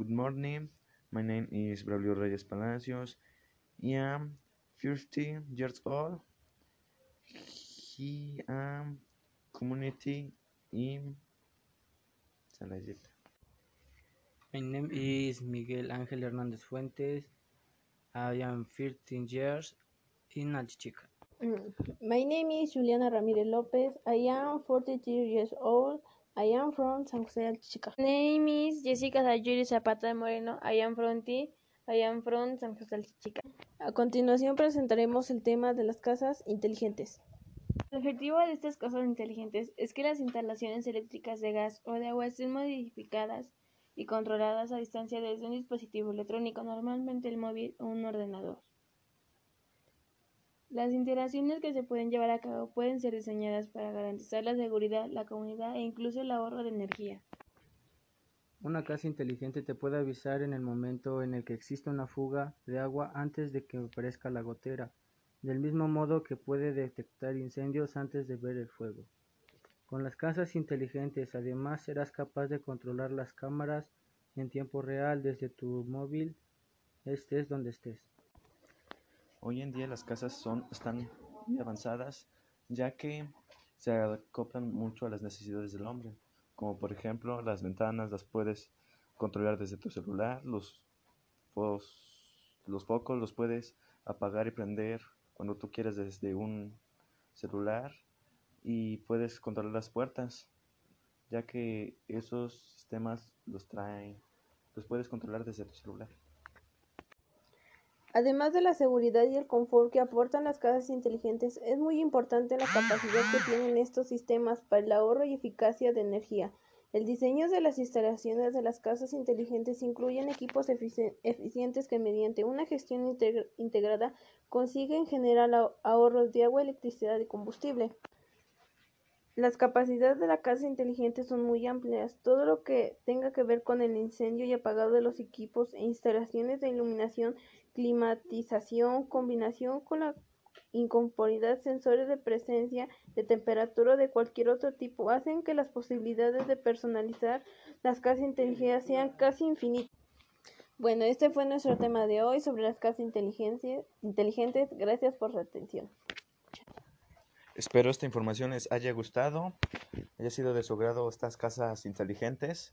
Good morning. My name is Braulio Reyes Palacios. I am 50 years old. He am community in Salayeta. My name is Miguel Ángel Hernández Fuentes. I am 13 years in Alchichica. Mm, My name is Juliana Ramirez Lopez. I am 42 years old. I am from San Jose Alchichica. name is Jessica Sayuri Zapata Moreno. I am from T. I am from San José del Chica. A continuación presentaremos el tema de las casas inteligentes. El objetivo de estas casas inteligentes es que las instalaciones eléctricas de gas o de agua estén modificadas y controladas a distancia desde un dispositivo electrónico, normalmente el móvil o un ordenador. Las integraciones que se pueden llevar a cabo pueden ser diseñadas para garantizar la seguridad, la comunidad e incluso el ahorro de energía. Una casa inteligente te puede avisar en el momento en el que existe una fuga de agua antes de que aparezca la gotera, del mismo modo que puede detectar incendios antes de ver el fuego. Con las casas inteligentes además serás capaz de controlar las cámaras en tiempo real desde tu móvil, estés donde estés. Hoy en día las casas son, están muy avanzadas ya que se acoplan mucho a las necesidades del hombre, como por ejemplo las ventanas las puedes controlar desde tu celular, los, los focos los puedes apagar y prender cuando tú quieras desde un celular y puedes controlar las puertas, ya que esos sistemas los traen, los puedes controlar desde tu celular. Además de la seguridad y el confort que aportan las casas inteligentes, es muy importante la capacidad que tienen estos sistemas para el ahorro y eficacia de energía. El diseño de las instalaciones de las casas inteligentes incluyen equipos efici- eficientes que mediante una gestión integ- integrada consiguen generar ahor- ahorros de agua, electricidad y combustible. Las capacidades de la casa inteligente son muy amplias. Todo lo que tenga que ver con el incendio y apagado de los equipos e instalaciones de iluminación, climatización, combinación con la inconformidad, sensores de presencia, de temperatura o de cualquier otro tipo, hacen que las posibilidades de personalizar las casas inteligentes sean casi infinitas. Bueno, este fue nuestro tema de hoy sobre las casas inteligentes. Gracias por su atención. Espero esta información les haya gustado, haya sido de su agrado estas casas inteligentes.